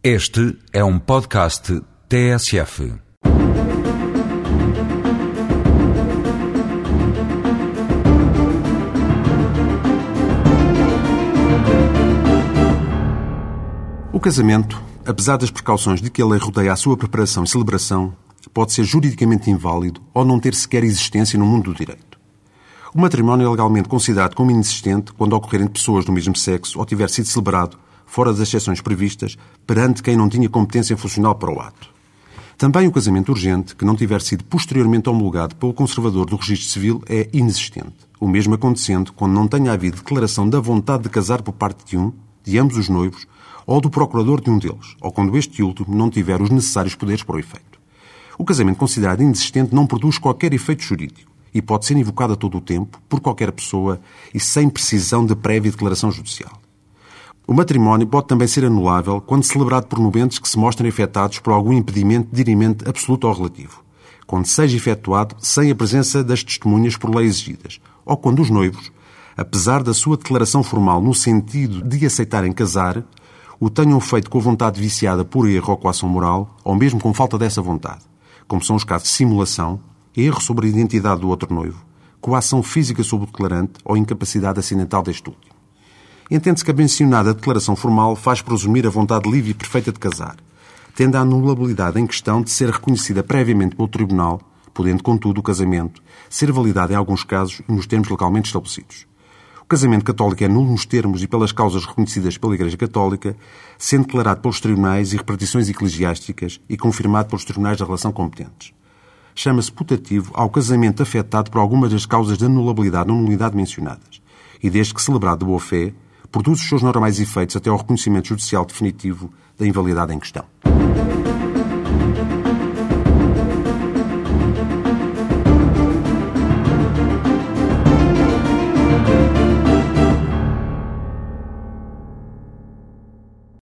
Este é um podcast TSF. O casamento, apesar das precauções de que a lei rodeia a sua preparação e celebração, pode ser juridicamente inválido ou não ter sequer existência no mundo do direito. O matrimónio é legalmente considerado como inexistente quando ocorrer entre pessoas do mesmo sexo ou tiver sido celebrado fora das exceções previstas, perante quem não tinha competência funcional para o ato. Também o casamento urgente, que não tiver sido posteriormente homologado pelo conservador do registro civil, é inexistente. O mesmo acontecendo quando não tenha havido declaração da vontade de casar por parte de um, de ambos os noivos, ou do procurador de um deles, ou quando este último não tiver os necessários poderes para o efeito. O casamento considerado inexistente não produz qualquer efeito jurídico e pode ser invocado a todo o tempo, por qualquer pessoa e sem precisão de prévia declaração judicial. O matrimónio pode também ser anulável quando celebrado por nubentes que se mostrem afetados por algum impedimento dirimente absoluto ou relativo, quando seja efetuado sem a presença das testemunhas por lei exigidas, ou quando os noivos, apesar da sua declaração formal no sentido de aceitarem casar, o tenham feito com a vontade viciada por erro ou coação moral, ou mesmo com falta dessa vontade, como são os casos de simulação, erro sobre a identidade do outro noivo, coação física sobre o declarante ou incapacidade acidental deste último. Entende-se que a mencionada declaração formal faz presumir a vontade livre e perfeita de casar, tendo a anulabilidade em questão de ser reconhecida previamente pelo Tribunal, podendo, contudo, o casamento ser validado em alguns casos nos termos legalmente estabelecidos. O casamento católico é nulo nos termos e pelas causas reconhecidas pela Igreja Católica, sendo declarado pelos tribunais e repartições eclesiásticas e confirmado pelos tribunais da relação competentes. Chama-se putativo ao casamento afetado por algumas das causas de anulabilidade ou nulidade mencionadas, e desde que celebrado de boa fé, produz os seus normais efeitos até ao reconhecimento judicial definitivo da invalidade em questão.